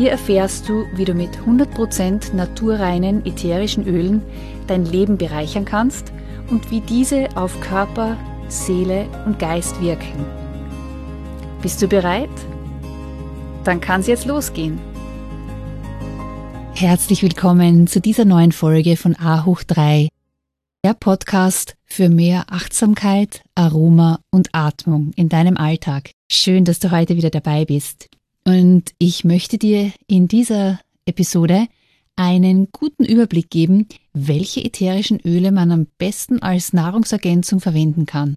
Hier erfährst du, wie du mit 100% naturreinen ätherischen Ölen dein Leben bereichern kannst und wie diese auf Körper, Seele und Geist wirken. Bist du bereit? Dann kann es jetzt losgehen. Herzlich willkommen zu dieser neuen Folge von A hoch 3, der Podcast für mehr Achtsamkeit, Aroma und Atmung in deinem Alltag. Schön, dass du heute wieder dabei bist. Und ich möchte dir in dieser Episode einen guten Überblick geben, welche ätherischen Öle man am besten als Nahrungsergänzung verwenden kann.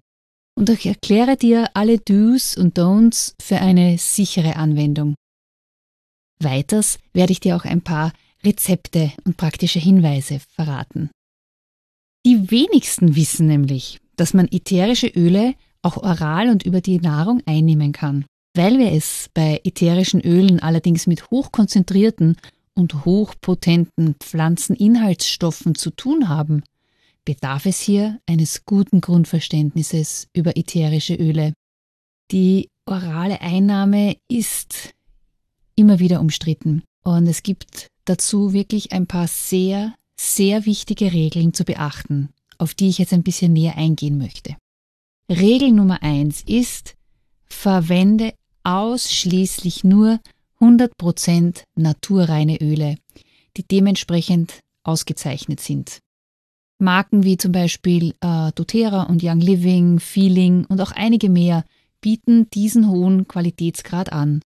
Und ich erkläre dir alle Do's und Don'ts für eine sichere Anwendung. Weiters werde ich dir auch ein paar Rezepte und praktische Hinweise verraten. Die wenigsten wissen nämlich, dass man ätherische Öle auch oral und über die Nahrung einnehmen kann. Weil wir es bei ätherischen Ölen allerdings mit hochkonzentrierten und hochpotenten Pflanzeninhaltsstoffen zu tun haben, bedarf es hier eines guten Grundverständnisses über ätherische Öle. Die orale Einnahme ist immer wieder umstritten und es gibt dazu wirklich ein paar sehr, sehr wichtige Regeln zu beachten, auf die ich jetzt ein bisschen näher eingehen möchte. Regel Nummer eins ist, verwende ausschließlich nur 100% naturreine Öle, die dementsprechend ausgezeichnet sind. Marken wie zum Beispiel äh, doTERRA und Young Living, Feeling und auch einige mehr bieten diesen hohen Qualitätsgrad an.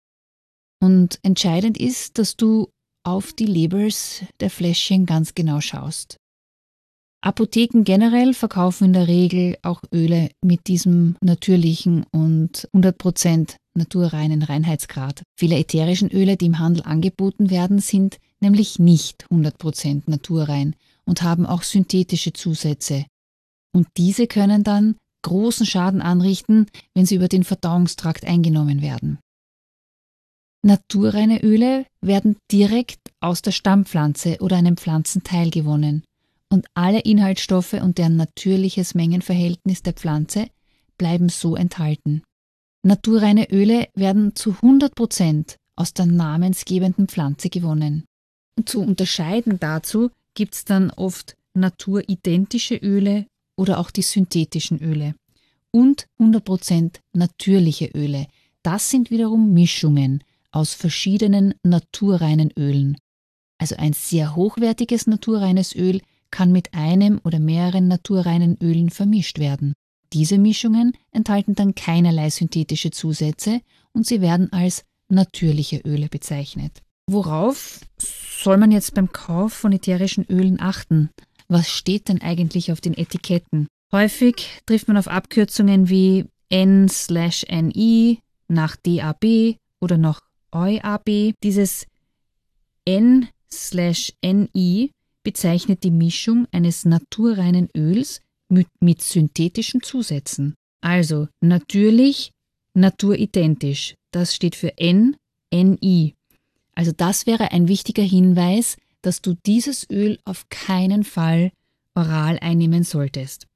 Und entscheidend ist, dass du auf die Labels der Fläschchen ganz genau schaust. Apotheken generell verkaufen in der Regel auch Öle mit diesem natürlichen und 100% naturreinen Reinheitsgrad. Viele ätherischen Öle, die im Handel angeboten werden, sind nämlich nicht 100% naturrein und haben auch synthetische Zusätze. Und diese können dann großen Schaden anrichten, wenn sie über den Verdauungstrakt eingenommen werden. Naturreine Öle werden direkt aus der Stammpflanze oder einem Pflanzenteil gewonnen und alle Inhaltsstoffe und deren natürliches Mengenverhältnis der Pflanze bleiben so enthalten. Naturreine Öle werden zu 100 Prozent aus der namensgebenden Pflanze gewonnen. Und zu unterscheiden dazu gibt es dann oft naturidentische Öle oder auch die synthetischen Öle. Und 100% natürliche Öle. Das sind wiederum Mischungen aus verschiedenen naturreinen Ölen. Also ein sehr hochwertiges naturreines Öl kann mit einem oder mehreren naturreinen Ölen vermischt werden. Diese Mischungen enthalten dann keinerlei synthetische Zusätze und sie werden als natürliche Öle bezeichnet. Worauf soll man jetzt beim Kauf von ätherischen Ölen achten? Was steht denn eigentlich auf den Etiketten? Häufig trifft man auf Abkürzungen wie N/NI nach DAB oder noch EUAB. Dieses N/NI bezeichnet die Mischung eines naturreinen Öls mit, mit synthetischen Zusätzen. Also natürlich, naturidentisch. Das steht für N, NI. Also das wäre ein wichtiger Hinweis, dass du dieses Öl auf keinen Fall oral einnehmen solltest.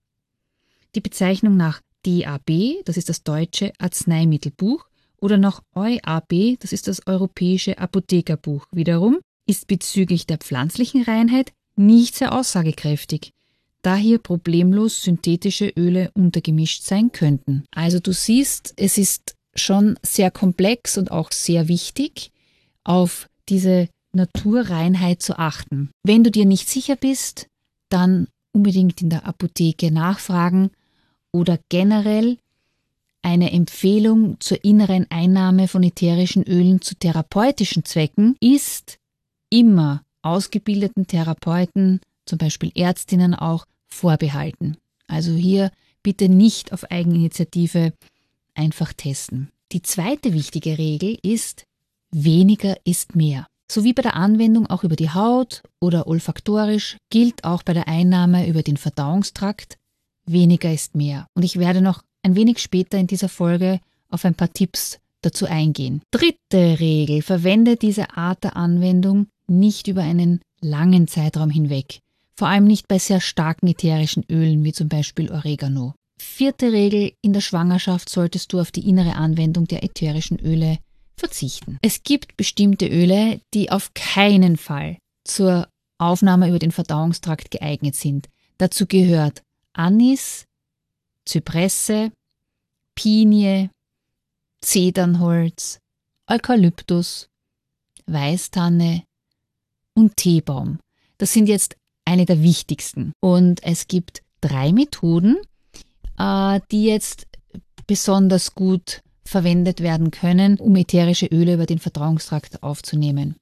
Die Bezeichnung nach DAB, das ist das deutsche Arzneimittelbuch, oder nach EUAB, das ist das europäische Apothekerbuch wiederum, ist bezüglich der pflanzlichen Reinheit nicht sehr aussagekräftig, da hier problemlos synthetische Öle untergemischt sein könnten. Also du siehst, es ist schon sehr komplex und auch sehr wichtig, auf diese Naturreinheit zu achten. Wenn du dir nicht sicher bist, dann unbedingt in der Apotheke nachfragen oder generell eine Empfehlung zur inneren Einnahme von ätherischen Ölen zu therapeutischen Zwecken ist immer ausgebildeten Therapeuten, zum Beispiel Ärztinnen auch, vorbehalten. Also hier bitte nicht auf Eigeninitiative einfach testen. Die zweite wichtige Regel ist, weniger ist mehr. Sowie bei der Anwendung auch über die Haut oder olfaktorisch gilt auch bei der Einnahme über den Verdauungstrakt, weniger ist mehr. Und ich werde noch ein wenig später in dieser Folge auf ein paar Tipps dazu eingehen. Dritte Regel, verwende diese Art der Anwendung nicht über einen langen Zeitraum hinweg, vor allem nicht bei sehr starken ätherischen Ölen wie zum Beispiel Oregano. Vierte Regel, in der Schwangerschaft solltest du auf die innere Anwendung der ätherischen Öle verzichten. Es gibt bestimmte Öle, die auf keinen Fall zur Aufnahme über den Verdauungstrakt geeignet sind. Dazu gehört Anis, Zypresse, Pinie, Zedernholz, Eukalyptus, Weißtanne und Teebaum. Das sind jetzt eine der wichtigsten. Und es gibt drei Methoden, äh, die jetzt besonders gut verwendet werden können, um ätherische Öle über den Verdauungstrakt aufzunehmen.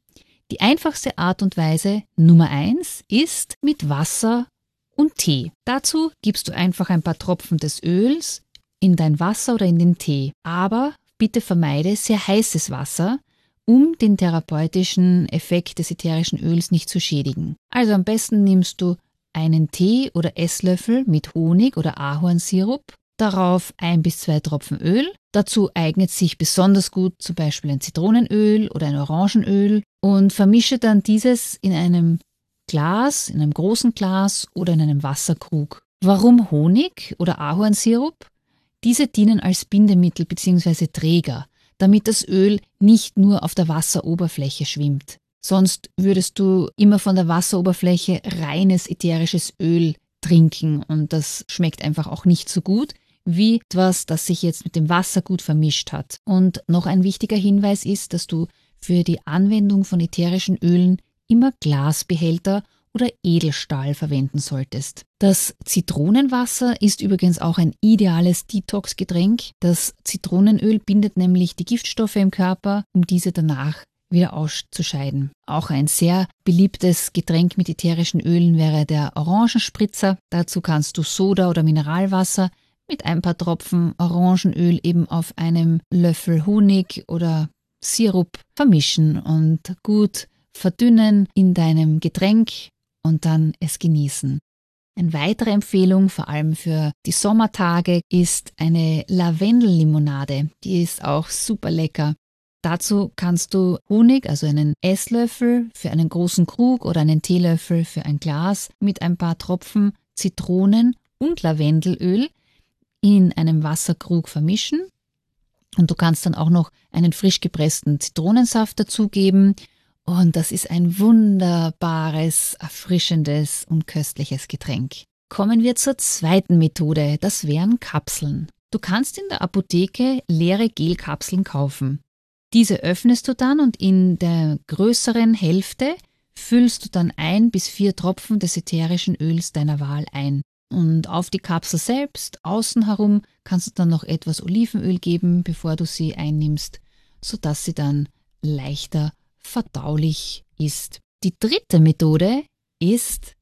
Die einfachste Art und Weise Nummer eins ist mit Wasser und Tee. Dazu gibst du einfach ein paar Tropfen des Öls in dein Wasser oder in den Tee. Aber bitte vermeide sehr heißes Wasser, um den therapeutischen Effekt des ätherischen Öls nicht zu schädigen. Also am besten nimmst du einen Tee oder Esslöffel mit Honig oder Ahornsirup, darauf ein bis zwei Tropfen Öl. Dazu eignet sich besonders gut zum Beispiel ein Zitronenöl oder ein Orangenöl und vermische dann dieses in einem Glas, in einem großen Glas oder in einem Wasserkrug. Warum Honig oder Ahornsirup? Diese dienen als Bindemittel bzw. Träger, damit das Öl nicht nur auf der Wasseroberfläche schwimmt. Sonst würdest du immer von der Wasseroberfläche reines ätherisches Öl trinken und das schmeckt einfach auch nicht so gut wie etwas, das sich jetzt mit dem Wasser gut vermischt hat. Und noch ein wichtiger Hinweis ist, dass du für die Anwendung von ätherischen Ölen immer Glasbehälter oder Edelstahl verwenden solltest. Das Zitronenwasser ist übrigens auch ein ideales Detox-Getränk. Das Zitronenöl bindet nämlich die Giftstoffe im Körper, um diese danach wieder auszuscheiden. Auch ein sehr beliebtes Getränk mit ätherischen Ölen wäre der Orangenspritzer. Dazu kannst du Soda oder Mineralwasser mit ein paar Tropfen Orangenöl eben auf einem Löffel Honig oder Sirup vermischen und gut verdünnen in deinem Getränk und dann es genießen. Eine weitere Empfehlung, vor allem für die Sommertage, ist eine Lavendellimonade. Die ist auch super lecker. Dazu kannst du Honig, also einen Esslöffel für einen großen Krug oder einen Teelöffel für ein Glas mit ein paar Tropfen Zitronen und Lavendelöl in einem Wasserkrug vermischen. Und du kannst dann auch noch einen frisch gepressten Zitronensaft dazugeben und das ist ein wunderbares, erfrischendes und köstliches Getränk. Kommen wir zur zweiten Methode, das wären Kapseln. Du kannst in der Apotheke leere Gelkapseln kaufen. Diese öffnest du dann und in der größeren Hälfte füllst du dann ein bis vier Tropfen des ätherischen Öls deiner Wahl ein. Und auf die Kapsel selbst, außen herum, kannst du dann noch etwas Olivenöl geben, bevor du sie einnimmst, sodass sie dann leichter verdaulich ist. Die dritte Methode ist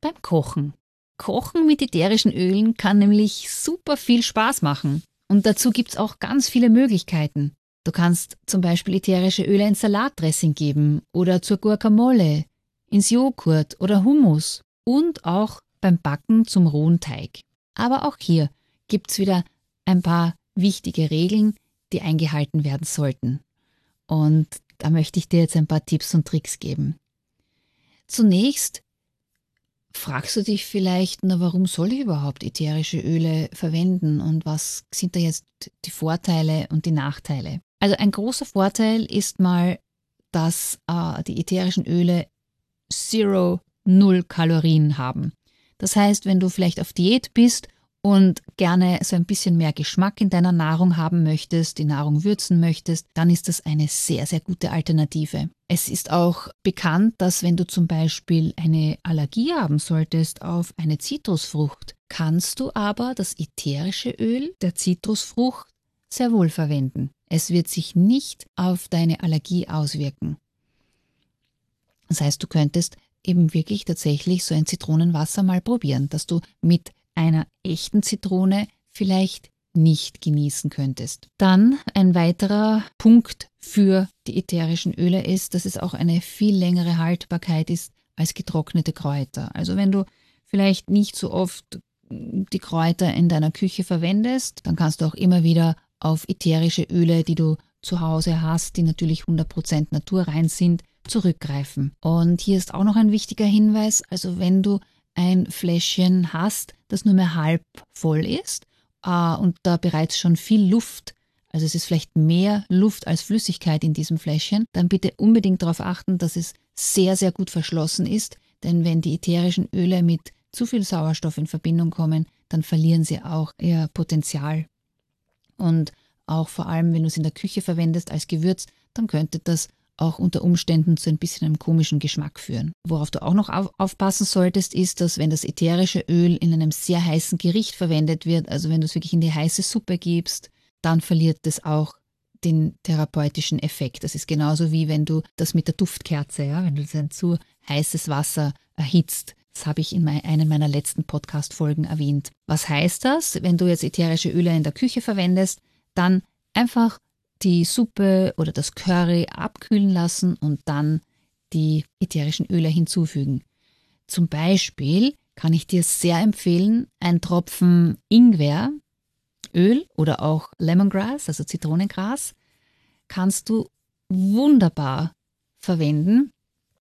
beim Kochen. Kochen mit ätherischen Ölen kann nämlich super viel Spaß machen. Und dazu gibt es auch ganz viele Möglichkeiten. Du kannst zum Beispiel ätherische Öle ins Salatdressing geben oder zur Guacamole, ins Joghurt oder Hummus und auch beim Backen zum rohen Teig. Aber auch hier gibt es wieder ein paar wichtige Regeln, die eingehalten werden sollten. Und da möchte ich dir jetzt ein paar Tipps und Tricks geben. Zunächst fragst du dich vielleicht, na warum soll ich überhaupt ätherische Öle verwenden und was sind da jetzt die Vorteile und die Nachteile? Also ein großer Vorteil ist mal, dass äh, die ätherischen Öle Zero, Null Kalorien haben. Das heißt, wenn du vielleicht auf Diät bist und gerne so ein bisschen mehr Geschmack in deiner Nahrung haben möchtest, die Nahrung würzen möchtest, dann ist das eine sehr, sehr gute Alternative. Es ist auch bekannt, dass wenn du zum Beispiel eine Allergie haben solltest auf eine Zitrusfrucht, kannst du aber das ätherische Öl der Zitrusfrucht sehr wohl verwenden. Es wird sich nicht auf deine Allergie auswirken. Das heißt, du könntest eben wirklich tatsächlich so ein Zitronenwasser mal probieren, dass du mit einer echten Zitrone vielleicht nicht genießen könntest. Dann ein weiterer Punkt für die ätherischen Öle ist, dass es auch eine viel längere Haltbarkeit ist als getrocknete Kräuter. Also wenn du vielleicht nicht so oft die Kräuter in deiner Küche verwendest, dann kannst du auch immer wieder auf ätherische Öle, die du zu Hause hast, die natürlich 100% naturrein sind, zurückgreifen. Und hier ist auch noch ein wichtiger Hinweis, also wenn du ein Fläschchen hast, das nur mehr halb voll ist äh, und da bereits schon viel Luft, also es ist vielleicht mehr Luft als Flüssigkeit in diesem Fläschchen, dann bitte unbedingt darauf achten, dass es sehr, sehr gut verschlossen ist, denn wenn die ätherischen Öle mit zu viel Sauerstoff in Verbindung kommen, dann verlieren sie auch ihr Potenzial. Und auch vor allem, wenn du es in der Küche verwendest als Gewürz, dann könnte das auch unter Umständen zu ein bisschen einem komischen Geschmack führen. Worauf du auch noch aufpassen solltest, ist, dass wenn das ätherische Öl in einem sehr heißen Gericht verwendet wird, also wenn du es wirklich in die heiße Suppe gibst, dann verliert es auch den therapeutischen Effekt. Das ist genauso wie wenn du das mit der Duftkerze, ja, wenn du ein zu heißes Wasser erhitzt. Das habe ich in einer meiner letzten Podcast-Folgen erwähnt. Was heißt das? Wenn du jetzt ätherische Öle in der Küche verwendest, dann einfach die Suppe oder das Curry abkühlen lassen und dann die ätherischen Öle hinzufügen. Zum Beispiel kann ich dir sehr empfehlen, ein Tropfen Ingweröl oder auch Lemongrass, also Zitronengras, kannst du wunderbar verwenden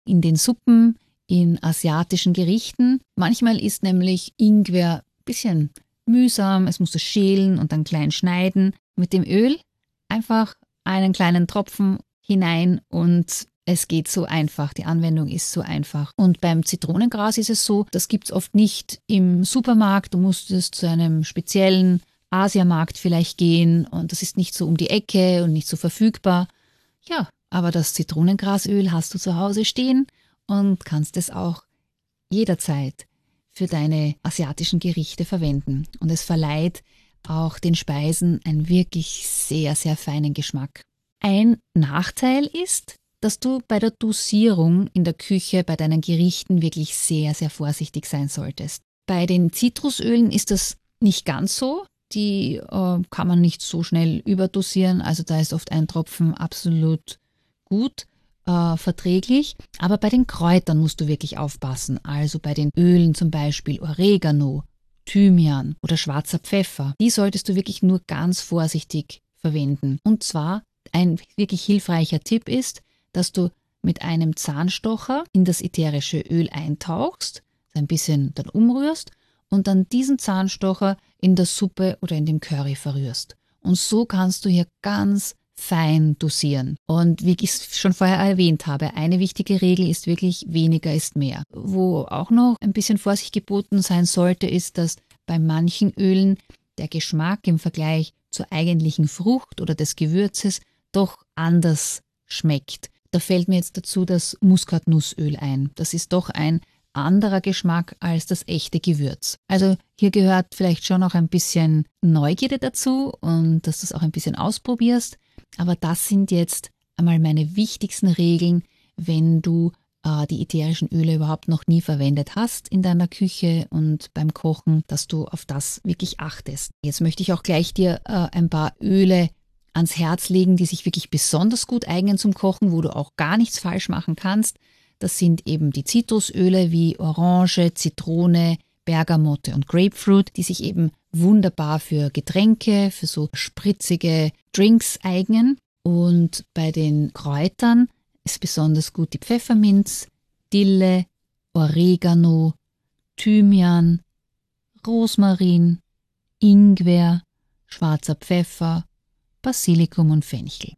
in den Suppen, in asiatischen Gerichten. Manchmal ist nämlich Ingwer ein bisschen mühsam, es muss es schälen und dann klein schneiden. Mit dem Öl einfach einen kleinen Tropfen hinein und es geht so einfach, die Anwendung ist so einfach. Und beim Zitronengras ist es so, das gibt es oft nicht im Supermarkt. Du musst es zu einem speziellen Asiamarkt vielleicht gehen und das ist nicht so um die Ecke und nicht so verfügbar. Ja, aber das Zitronengrasöl hast du zu Hause stehen und kannst es auch jederzeit für deine asiatischen Gerichte verwenden. Und es verleiht auch den Speisen einen wirklich sehr, sehr feinen Geschmack. Ein Nachteil ist, dass du bei der Dosierung in der Küche bei deinen Gerichten wirklich sehr, sehr vorsichtig sein solltest. Bei den Zitrusölen ist das nicht ganz so. Die äh, kann man nicht so schnell überdosieren. Also da ist oft ein Tropfen absolut gut äh, verträglich. Aber bei den Kräutern musst du wirklich aufpassen. Also bei den Ölen zum Beispiel Oregano, Thymian oder schwarzer Pfeffer. Die solltest du wirklich nur ganz vorsichtig verwenden. Und zwar ein wirklich hilfreicher Tipp ist, dass du mit einem Zahnstocher in das ätherische Öl eintauchst, ein bisschen dann umrührst und dann diesen Zahnstocher in der Suppe oder in dem Curry verrührst. Und so kannst du hier ganz fein dosieren. Und wie ich es schon vorher erwähnt habe, eine wichtige Regel ist wirklich weniger ist mehr. Wo auch noch ein bisschen Vorsicht geboten sein sollte, ist, dass bei manchen Ölen der Geschmack im Vergleich zur eigentlichen Frucht oder des Gewürzes doch anders schmeckt. Da fällt mir jetzt dazu das Muskatnussöl ein. Das ist doch ein anderer Geschmack als das echte Gewürz. Also hier gehört vielleicht schon noch ein bisschen Neugierde dazu und dass du es auch ein bisschen ausprobierst. Aber das sind jetzt einmal meine wichtigsten Regeln, wenn du äh, die ätherischen Öle überhaupt noch nie verwendet hast in deiner Küche und beim Kochen, dass du auf das wirklich achtest. Jetzt möchte ich auch gleich dir äh, ein paar Öle ans Herz legen, die sich wirklich besonders gut eignen zum Kochen, wo du auch gar nichts falsch machen kannst. Das sind eben die Zitrusöle wie Orange, Zitrone, Bergamotte und Grapefruit, die sich eben wunderbar für Getränke, für so spritzige Drinks eignen. Und bei den Kräutern ist besonders gut die Pfefferminz, Dille, Oregano, Thymian, Rosmarin, Ingwer, schwarzer Pfeffer, Basilikum und Fenchel.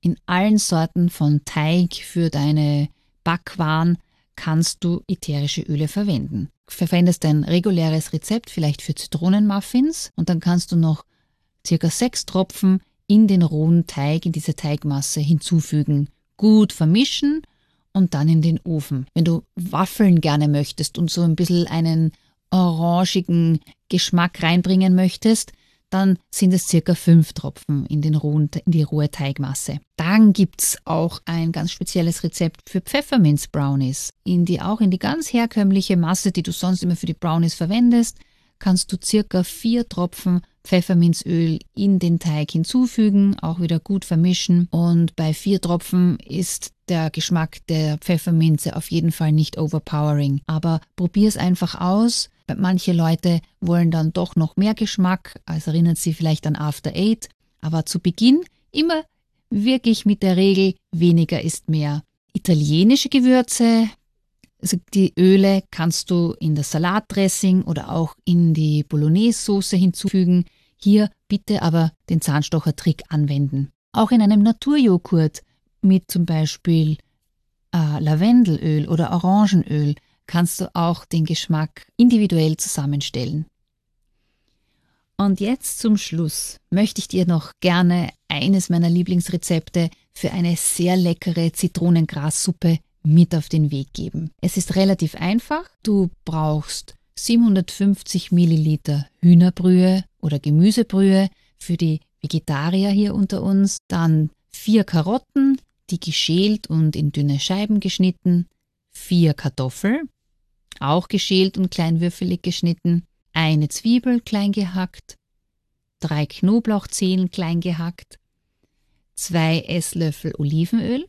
In allen Sorten von Teig für deine Backwaren kannst du ätherische Öle verwenden. Verwendest ein reguläres Rezept vielleicht für Zitronenmuffins und dann kannst du noch circa sechs Tropfen in den rohen Teig, in diese Teigmasse hinzufügen, gut vermischen und dann in den Ofen. Wenn du Waffeln gerne möchtest und so ein bisschen einen orangigen Geschmack reinbringen möchtest, dann sind es circa fünf Tropfen in, den rohen, in die rohe Teigmasse. Dann gibt es auch ein ganz spezielles Rezept für Pfefferminz-Brownies. In die, auch in die ganz herkömmliche Masse, die du sonst immer für die Brownies verwendest, kannst du circa vier Tropfen Pfefferminzöl in den Teig hinzufügen, auch wieder gut vermischen und bei vier Tropfen ist der Geschmack der Pfefferminze auf jeden Fall nicht overpowering. Aber probier es einfach aus. Manche Leute wollen dann doch noch mehr Geschmack, also erinnert sie vielleicht an After Eight. Aber zu Beginn immer wirklich mit der Regel, weniger ist mehr. Italienische Gewürze, also die Öle kannst du in das Salatdressing oder auch in die Bolognese-Soße hinzufügen. Hier bitte aber den Zahnstocher-Trick anwenden. Auch in einem Naturjoghurt mit zum Beispiel äh, Lavendelöl oder Orangenöl kannst du auch den Geschmack individuell zusammenstellen. Und jetzt zum Schluss möchte ich dir noch gerne eines meiner Lieblingsrezepte für eine sehr leckere Zitronengrassuppe mit auf den Weg geben. Es ist relativ einfach. Du brauchst 750 Milliliter Hühnerbrühe oder Gemüsebrühe für die Vegetarier hier unter uns, dann vier Karotten, die geschält und in dünne Scheiben geschnitten, vier Kartoffeln, auch geschält und kleinwürfelig geschnitten, eine Zwiebel klein gehackt, drei Knoblauchzehen klein gehackt, zwei Esslöffel Olivenöl,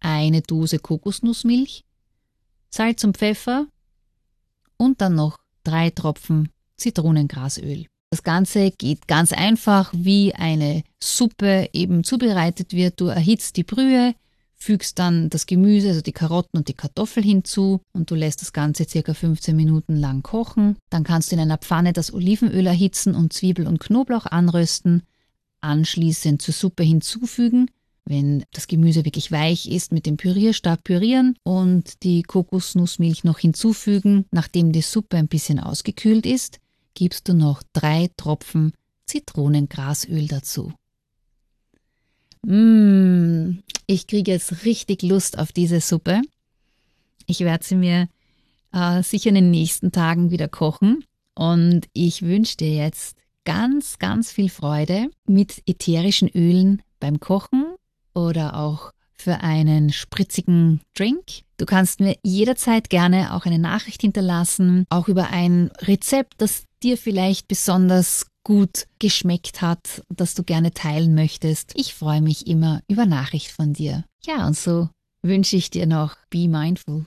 eine Dose Kokosnussmilch, Salz und Pfeffer und dann noch drei Tropfen Zitronengrasöl. Das Ganze geht ganz einfach, wie eine Suppe eben zubereitet wird. Du erhitzt die Brühe, fügst dann das Gemüse, also die Karotten und die Kartoffel hinzu und du lässt das Ganze circa 15 Minuten lang kochen. Dann kannst du in einer Pfanne das Olivenöl erhitzen und Zwiebel und Knoblauch anrösten, anschließend zur Suppe hinzufügen. Wenn das Gemüse wirklich weich ist, mit dem Pürierstab pürieren und die Kokosnussmilch noch hinzufügen, nachdem die Suppe ein bisschen ausgekühlt ist gibst du noch drei Tropfen Zitronengrasöl dazu. Mmh, ich kriege jetzt richtig Lust auf diese Suppe. Ich werde sie mir äh, sicher in den nächsten Tagen wieder kochen und ich wünsche dir jetzt ganz, ganz viel Freude mit ätherischen Ölen beim Kochen oder auch für einen spritzigen Drink. Du kannst mir jederzeit gerne auch eine Nachricht hinterlassen, auch über ein Rezept, das dir vielleicht besonders gut geschmeckt hat, das du gerne teilen möchtest. Ich freue mich immer über Nachricht von dir. Ja, und so wünsche ich dir noch Be Mindful,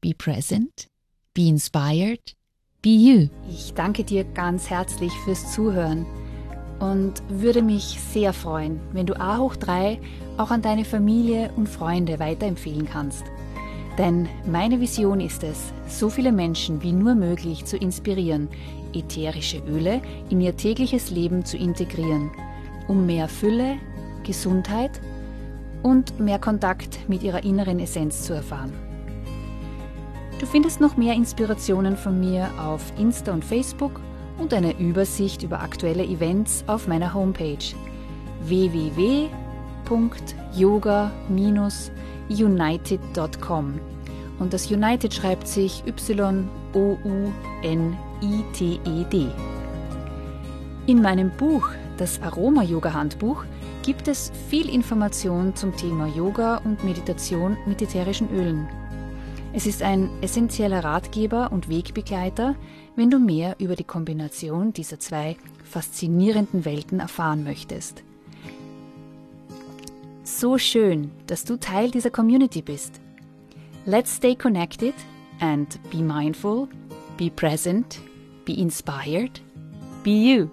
Be Present, Be Inspired, Be You. Ich danke dir ganz herzlich fürs Zuhören und würde mich sehr freuen, wenn du A hoch 3 auch an deine Familie und Freunde weiterempfehlen kannst. Denn meine Vision ist es, so viele Menschen wie nur möglich zu inspirieren, ätherische Öle in ihr tägliches Leben zu integrieren, um mehr Fülle, Gesundheit und mehr Kontakt mit ihrer inneren Essenz zu erfahren. Du findest noch mehr Inspirationen von mir auf Insta und Facebook und eine Übersicht über aktuelle Events auf meiner Homepage www.yoga-united.com und das United schreibt sich Y-O-U-N-I-T-E-D. In meinem Buch, das Aroma-Yoga-Handbuch, gibt es viel Information zum Thema Yoga und Meditation mit ätherischen Ölen. Es ist ein essentieller Ratgeber und Wegbegleiter, wenn du mehr über die Kombination dieser zwei faszinierenden Welten erfahren möchtest. So schön, dass du Teil dieser Community bist. Let's stay connected and be mindful, be present, be inspired, be you.